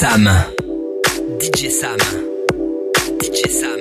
Sam. DJ Sam. DJ Sam.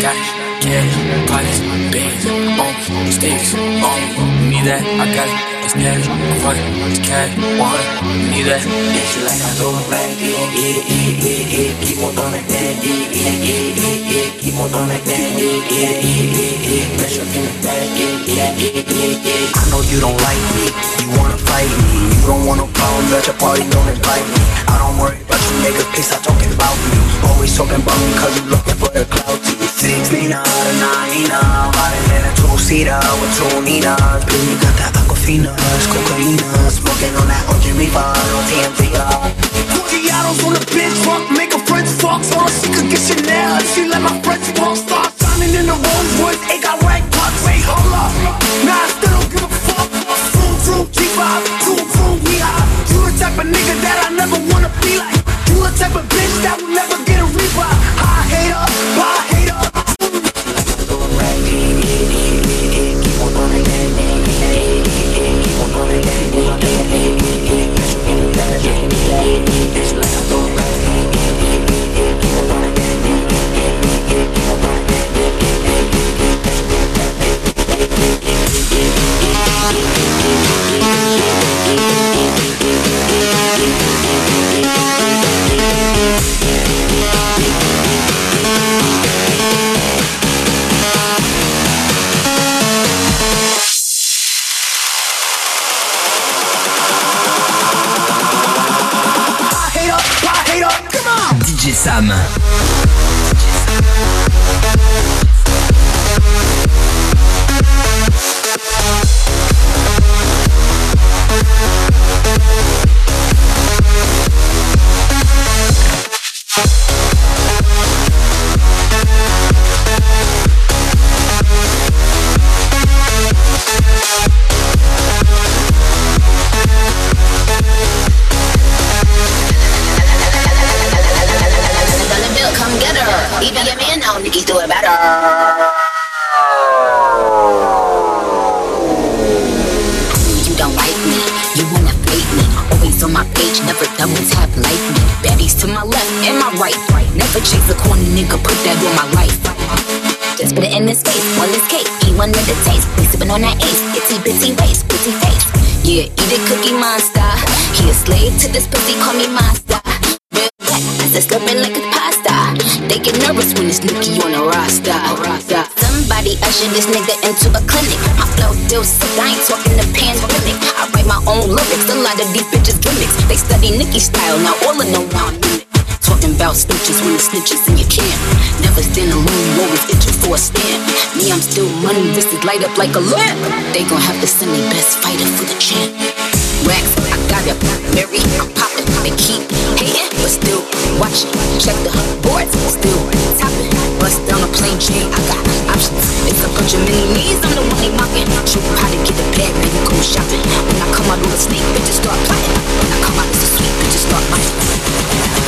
Got it, yeah, parties, bands, on sticks, on me that I got it it's never quite to catch one. You need that? It's like I don't like it, it, it, it, it. Keep on doing like that, it, it, it, it, it. Keep on doing like that, it, it, it, it, it. Pressure in the back, it, it, it, it, it. I know you don't like me, you wanna fight me, you don't wanna problem, let your party don't invite me. I don't worry about you, nigga, please stop talking about me. Always talking about me 'cause you looking for the clout. Six Nina, nine Nina, riding in a two seater with two Ninas, baby got that aquafina. Plus cocaine, smoking on that ocean reefer on TMZ. Cookie out on the bench, fuck, make a French fox. All she could get Chanel if she let my French walk. stop shining in the Rolls Royce, ain't got rag bucks. Wait, hold up, nah, I still don't give a fuck. Zoom, zoom, G5, zoom, zoom, we high. You the type of nigga that I never wanna be like. You the type of bitch that will never get a revive. High hater, high hater. Yeah. Put it in his face, one this cake, he of the taste. We sippin' on that ace, itty bitty waist, pretty face. Yeah, eat a cookie monster. He a slave to this pussy, call me monster. Real wet, as a slurping like it's pasta. They get nervous when it's Nicki on the roster. Somebody usher this nigga into a clinic. My flow still sick, I ain't talking the pandemic. I write my own lyrics, a lot of these bitches gimmicks. They study Nicki style, now all of them want mimic. Talking about snitches when the snitches in your camp. Never stand alone, always itching for a stamp. Me, I'm still money, wristed light up like a lamp. They gon' have to send their best fighter for the champ. Racks, I got it, Mary, I'm popping. They keep hating, but still watching. Check the boards, still topping. Bust down a plane chain, I got options. It's a bunch of mini me's, I'm the one they mocking. Show you how to get a bag, baby, go shopping. When I come out on the sneak, bitches start plotting. When I come out as a sweet, bitches start biting.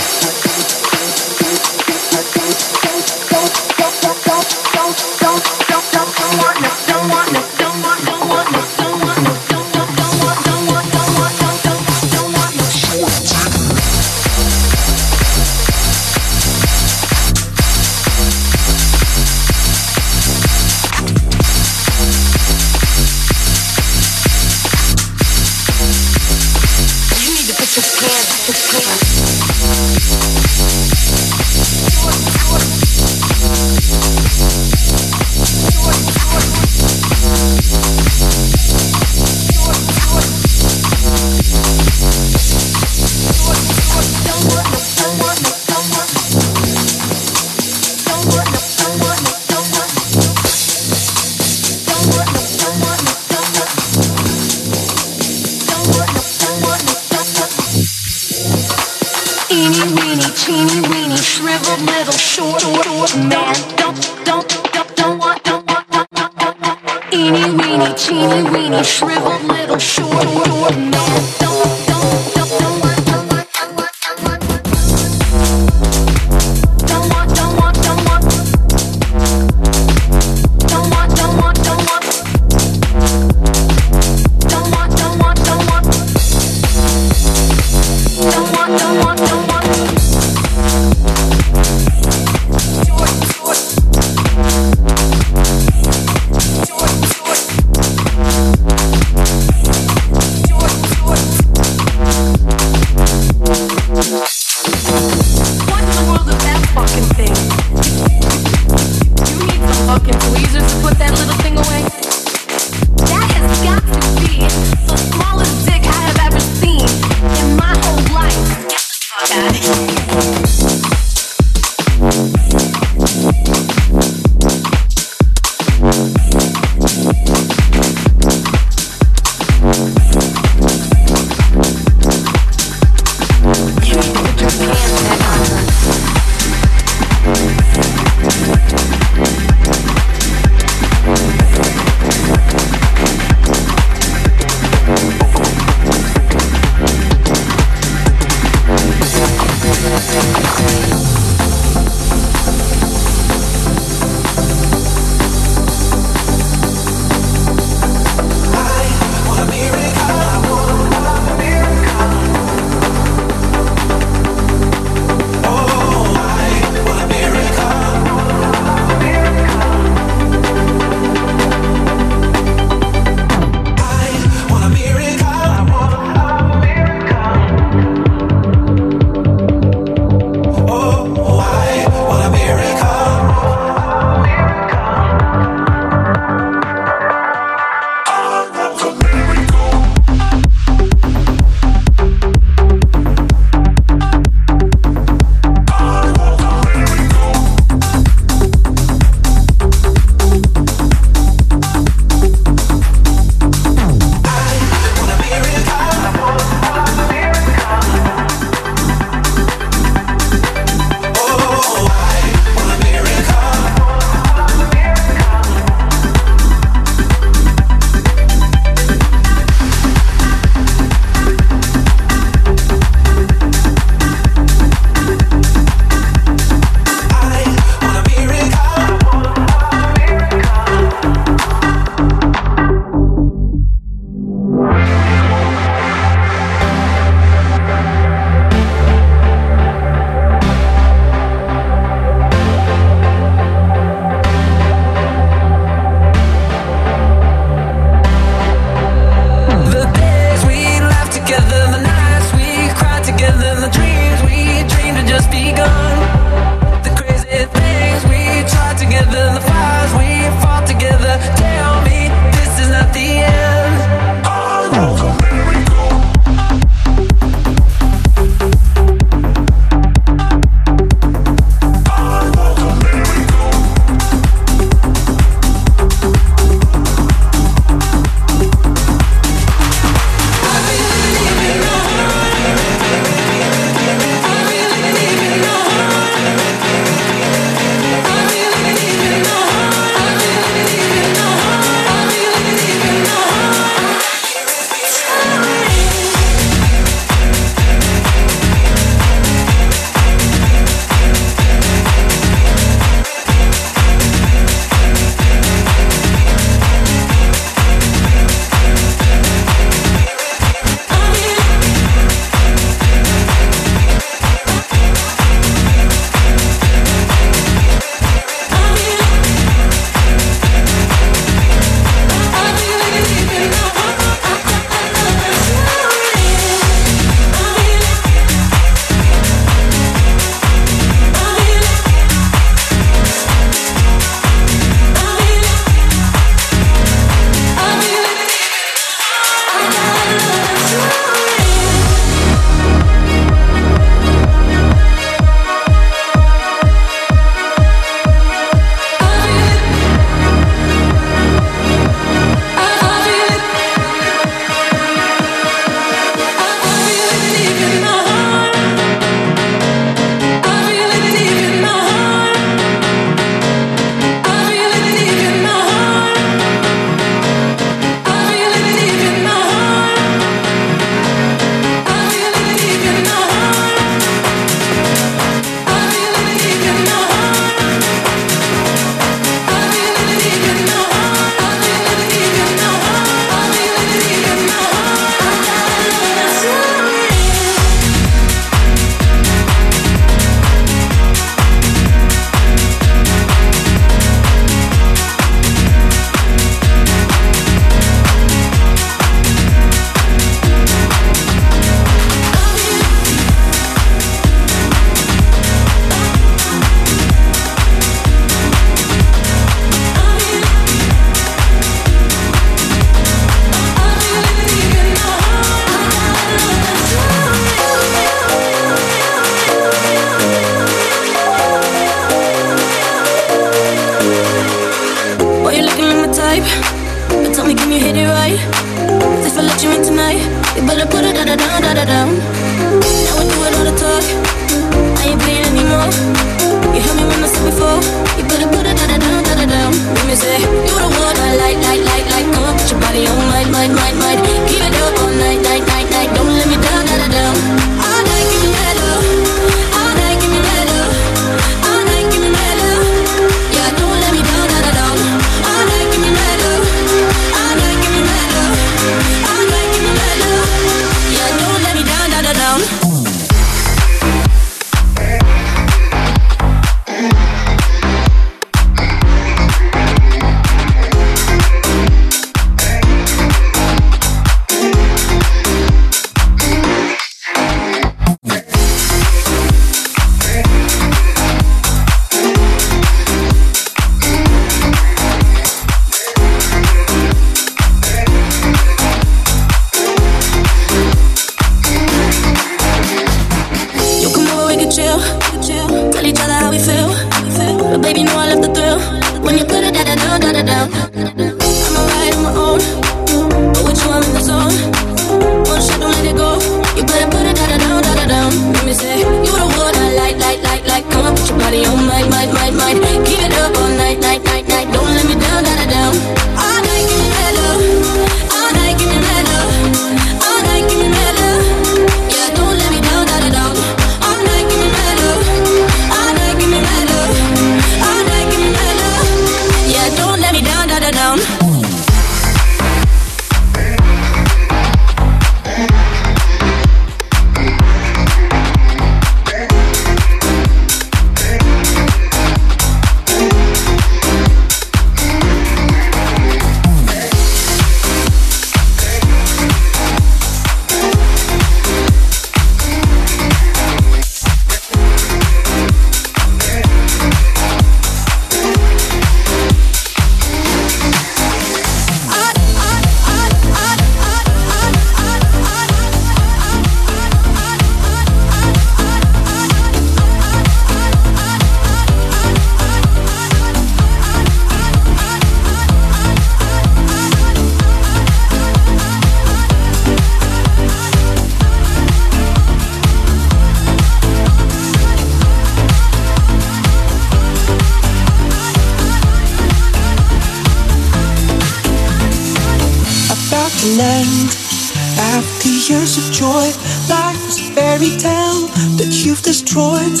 fairy tale that you've destroyed.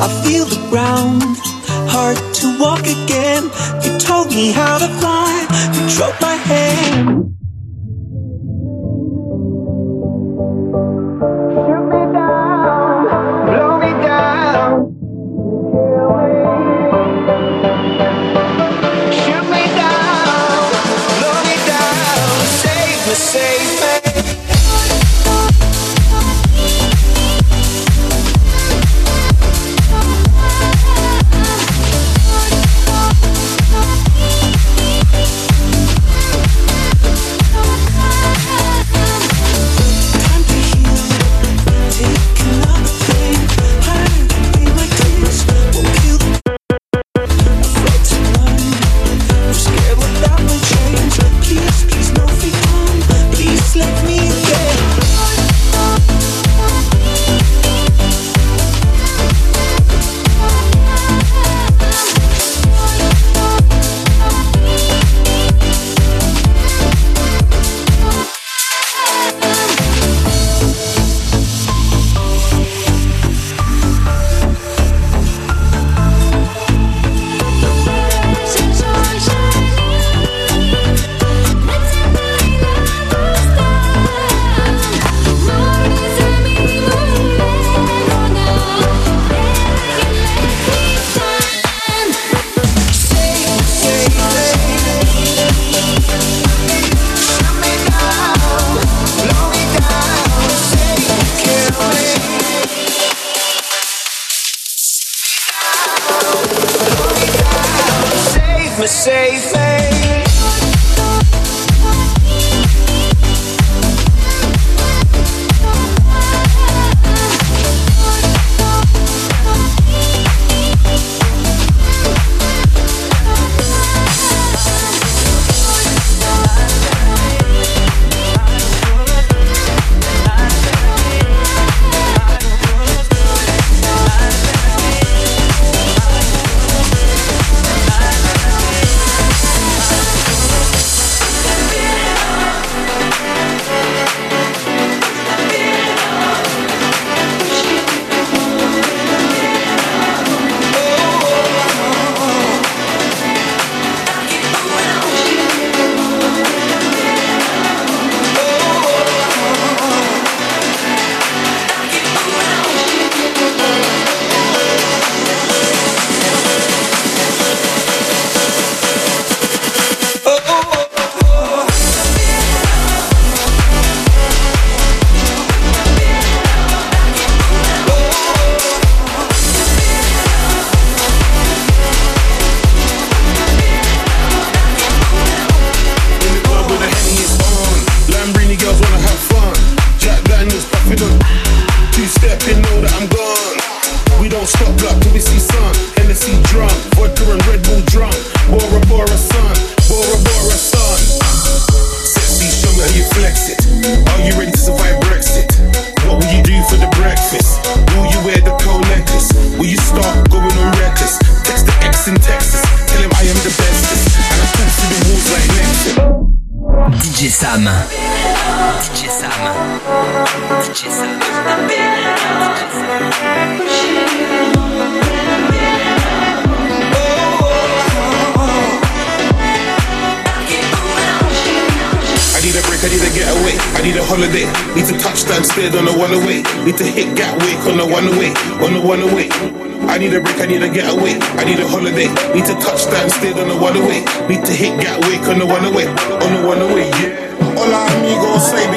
I feel the ground, hard to walk again. You told me how to fly, you dropped my hand. stuck up till we see sun. Hennessy drunk, vodka Red Bull drunk. Bora Bora I need a holiday. Need to touch down, stay on the one away. Need to hit gap wake on the one away. On the one away. I need a break, I need a getaway. I need a holiday. Need to touch down, stay on the one away. Need to hit gap wake on the one away. On the one away, yeah. Hola amigos, say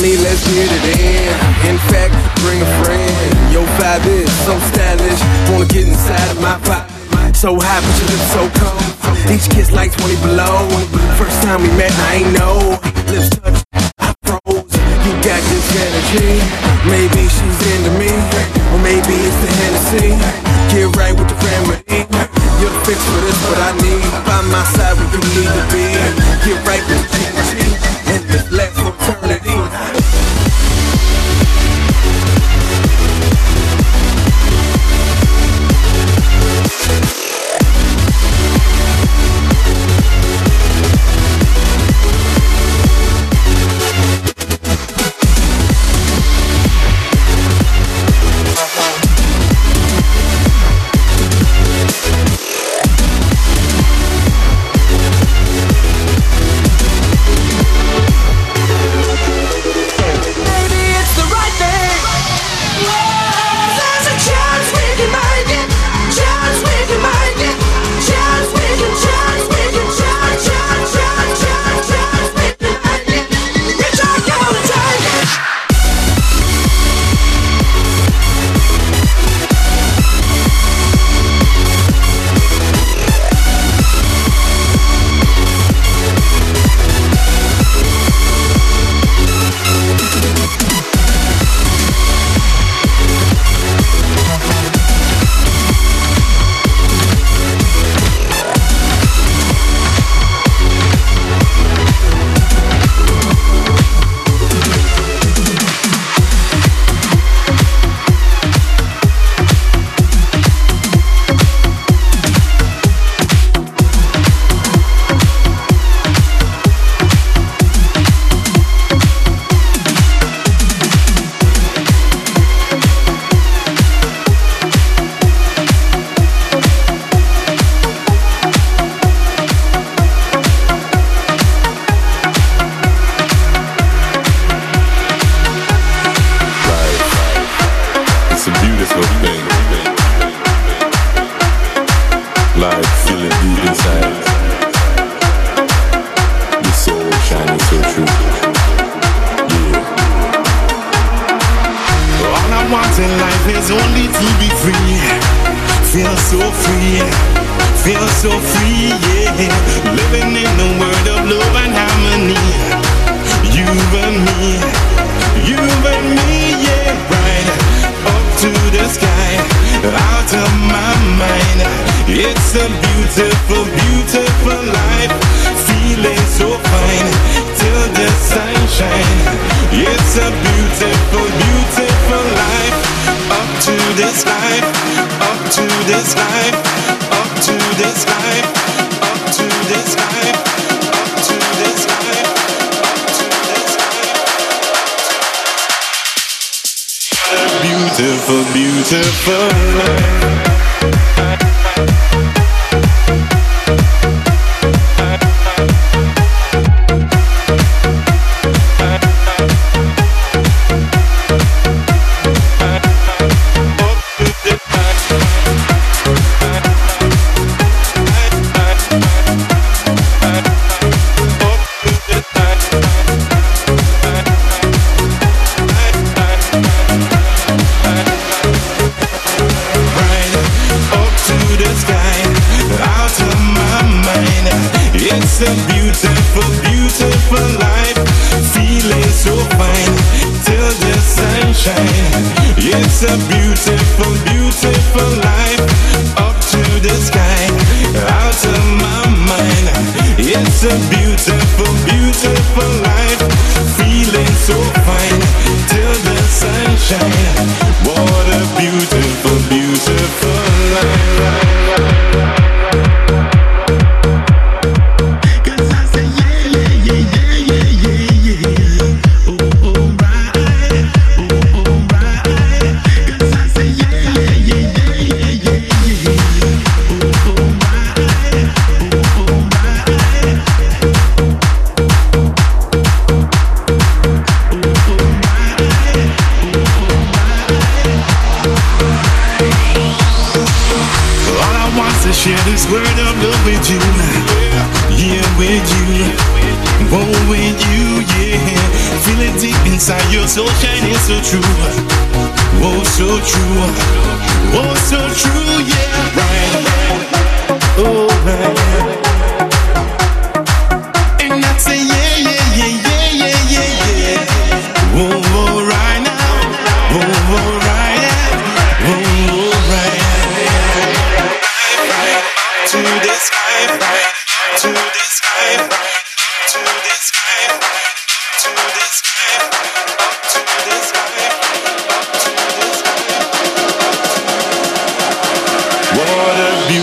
me, let's get it in. In fact, bring a friend. Your vibe is so stylish. Wanna get inside of my vibe. So high, but you look so cold. Each kiss like 20 below. First time we met, I ain't know. Lips touch, I froze. You got this energy. Maybe she's into me, or maybe it's the Hennessy. Get right with the remedy. You're the fix for this, what I need. By my side where you need to be. Get right with the G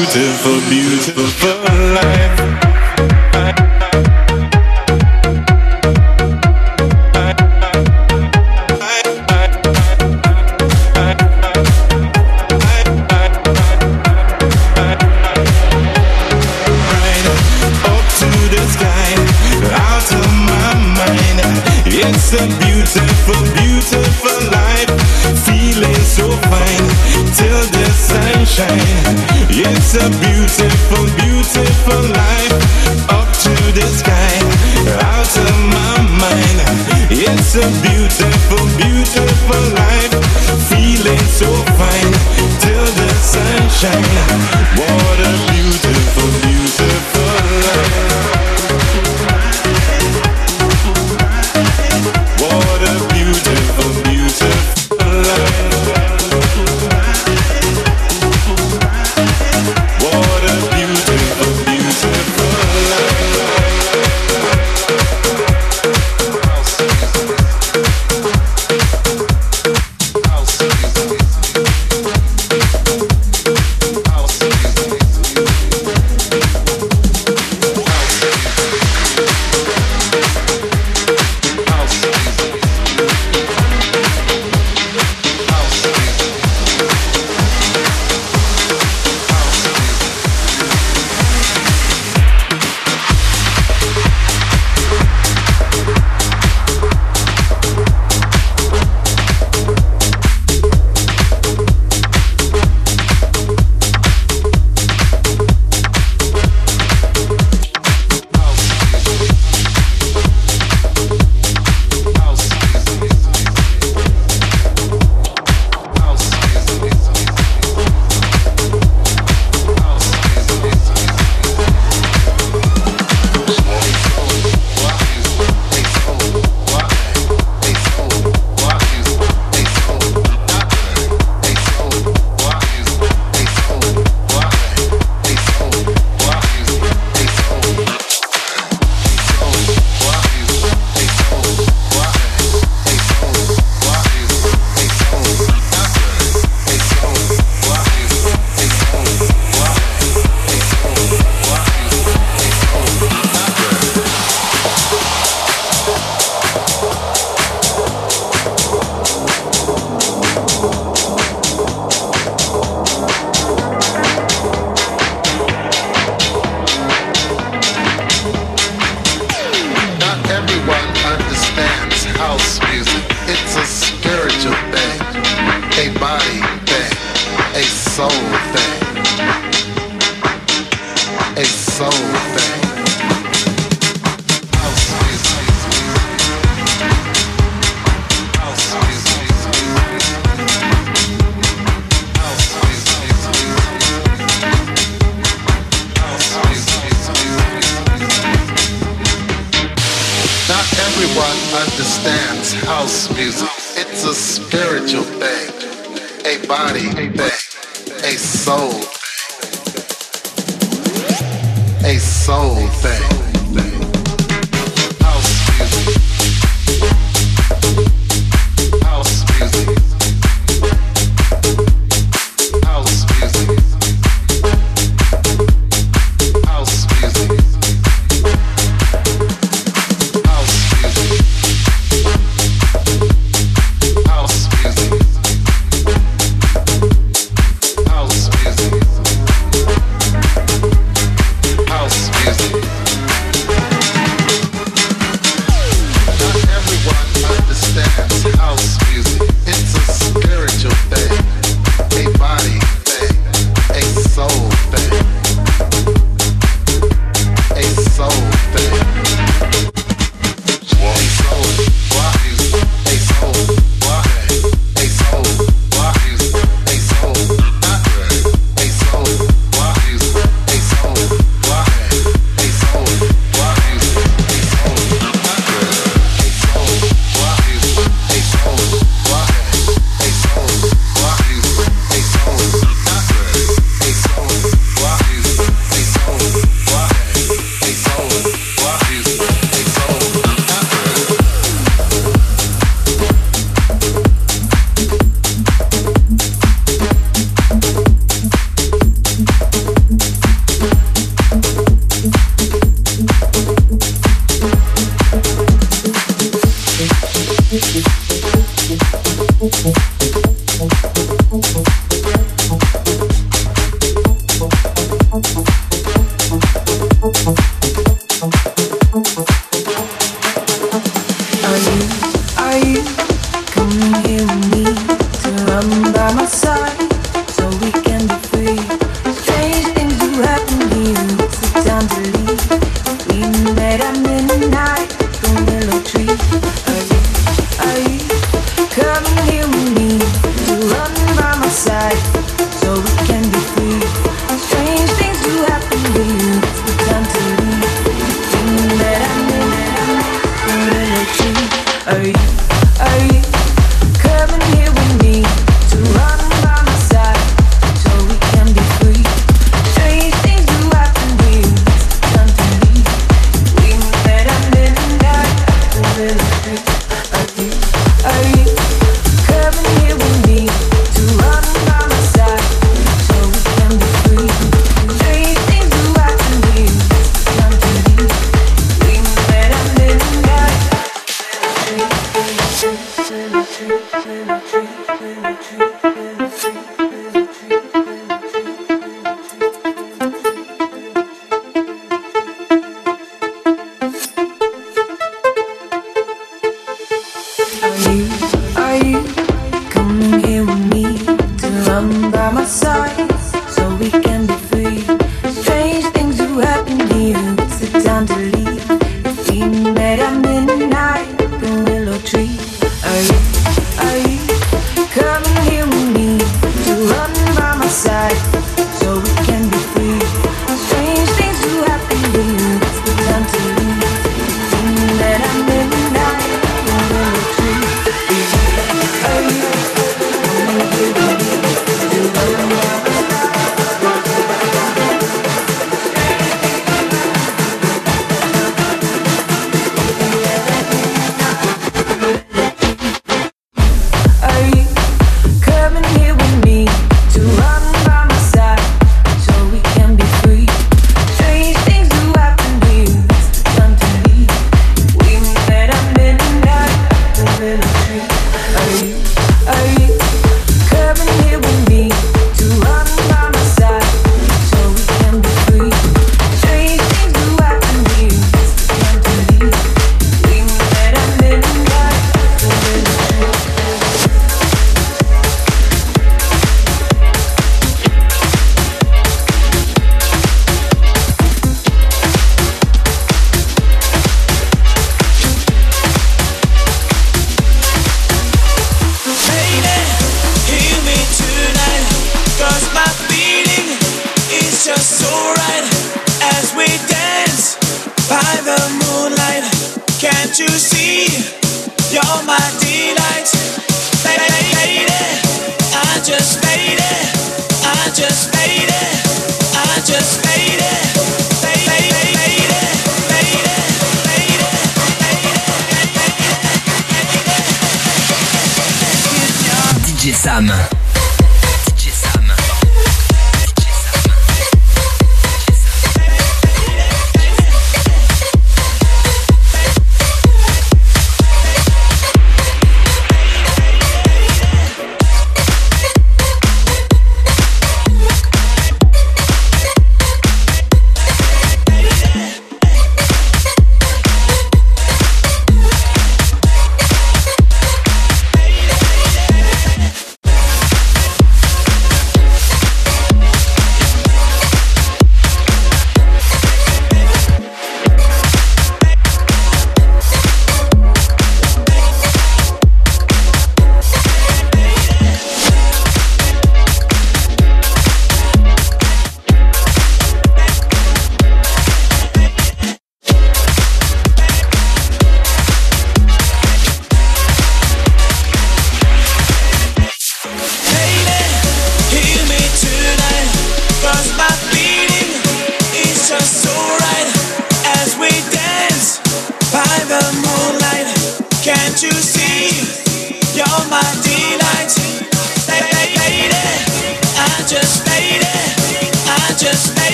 beautiful, beautiful life. shine. at midnight, the the tree.